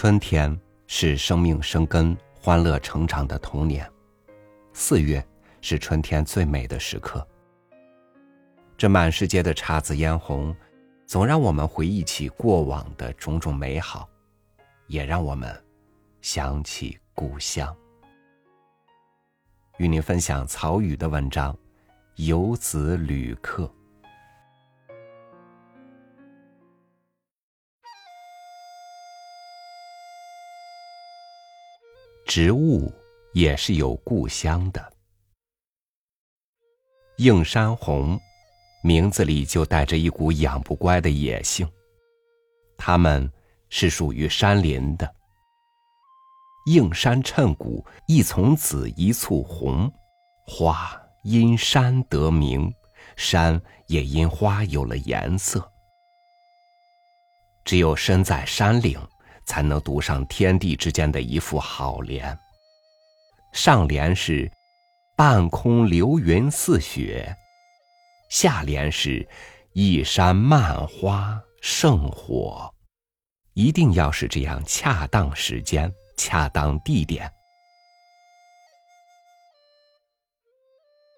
春天是生命生根、欢乐成长的童年，四月是春天最美的时刻。这满世界的姹紫嫣红，总让我们回忆起过往的种种美好，也让我们想起故乡。与您分享曹禺的文章《游子旅客》。植物也是有故乡的。映山红，名字里就带着一股养不乖的野性。它们是属于山林的。映山衬骨，一丛紫，一簇红，花因山得名，山也因花有了颜色。只有身在山岭。才能读上天地之间的一副好联。上联是“半空流云似雪”，下联是“一山漫花胜火”。一定要是这样，恰当时间，恰当地点。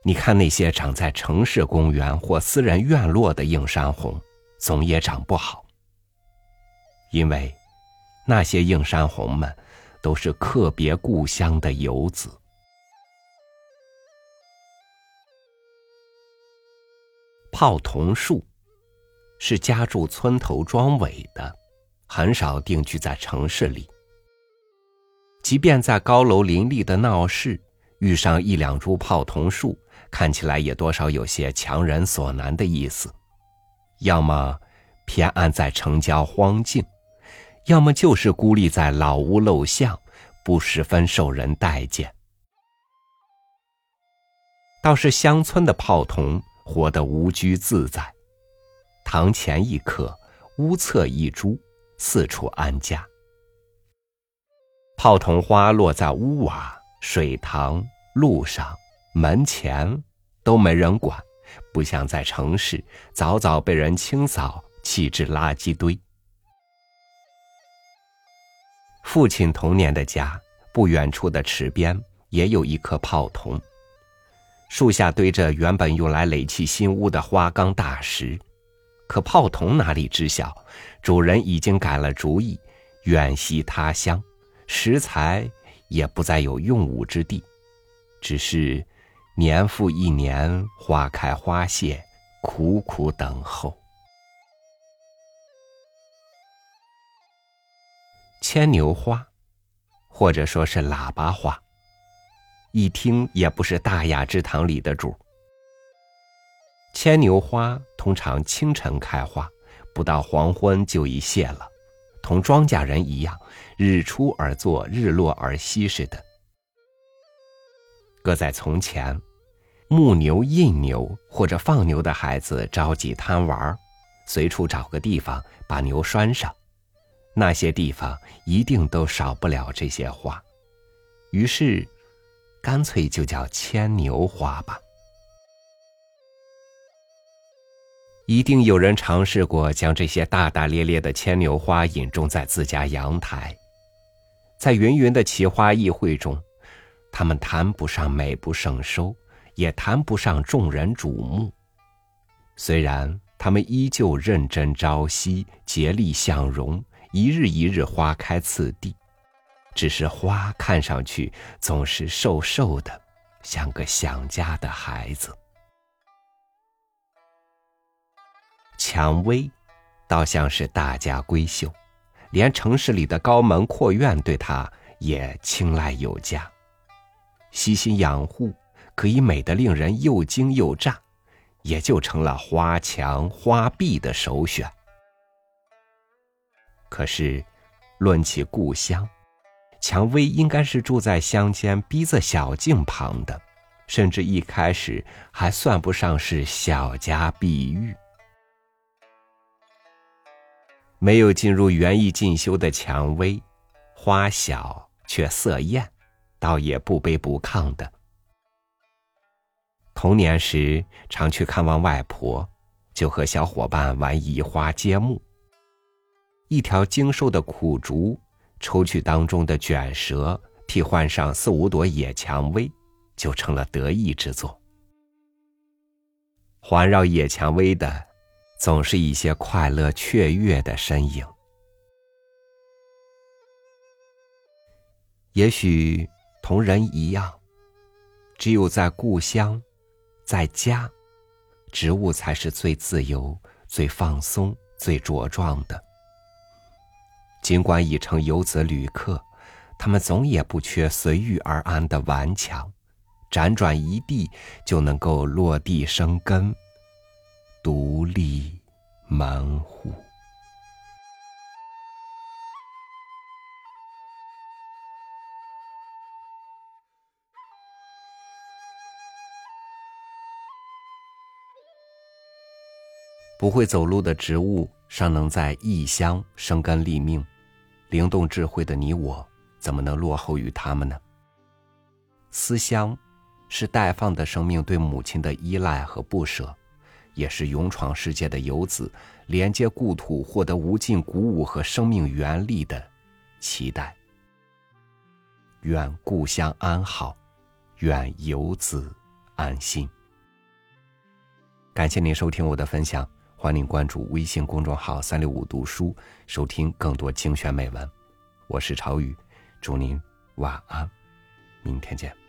你看那些长在城市公园或私人院落的映山红，总也长不好，因为。那些映山红们，都是客别故乡的游子。泡桐树是家住村头庄尾的，很少定居在城市里。即便在高楼林立的闹市，遇上一两株泡桐树，看起来也多少有些强人所难的意思。要么偏安在城郊荒径。要么就是孤立在老屋陋巷，不十分受人待见。倒是乡村的泡桐活得无拘自在，堂前一棵，屋侧一株，四处安家。泡桐花落在屋瓦、水塘、路上、门前，都没人管，不像在城市，早早被人清扫，弃置垃圾堆。父亲童年的家不远处的池边也有一棵泡桐，树下堆着原本用来垒砌新屋的花岗大石，可泡桐哪里知晓，主人已经改了主意，远徙他乡，石材也不再有用武之地，只是年复一年，花开花谢，苦苦等候。牵牛花，或者说是喇叭花，一听也不是大雅之堂里的主。牵牛花通常清晨开花，不到黄昏就已谢了，同庄稼人一样，日出而作，日落而息似的。搁在从前，牧牛、印牛或者放牛的孩子着急贪玩，随处找个地方把牛拴上。那些地方一定都少不了这些花，于是，干脆就叫牵牛花吧。一定有人尝试过将这些大大咧咧的牵牛花引种在自家阳台，在芸芸的奇花异卉中，它们谈不上美不胜收，也谈不上众人瞩目。虽然它们依旧认真朝夕，竭力向荣。一日一日花开次第，只是花看上去总是瘦瘦的，像个想家的孩子。蔷薇，倒像是大家闺秀，连城市里的高门阔院对她也青睐有加。悉心养护，可以美得令人又惊又乍，也就成了花墙花壁的首选。可是，论起故乡，蔷薇应该是住在乡间逼仄小径旁的，甚至一开始还算不上是小家碧玉。没有进入园艺进修的蔷薇，花小却色艳，倒也不卑不亢的。童年时常去看望外婆，就和小伙伴玩移花接木。一条精瘦的苦竹，抽去当中的卷舌，替换上四五朵野蔷薇，就成了得意之作。环绕野蔷薇的，总是一些快乐雀跃的身影。也许同人一样，只有在故乡，在家，植物才是最自由、最放松、最茁壮的。尽管已成游子旅客，他们总也不缺随遇而安的顽强，辗转一地就能够落地生根，独立门户。不会走路的植物尚能在异乡生根立命。灵动智慧的你我，怎么能落后于他们呢？思乡，是待放的生命对母亲的依赖和不舍，也是勇闯世界的游子连接故土、获得无尽鼓舞和生命原力的期待。愿故乡安好，愿游子安心。感谢您收听我的分享。欢迎关注微信公众号“三六五读书”，收听更多精选美文。我是朝宇，祝您晚安，明天见。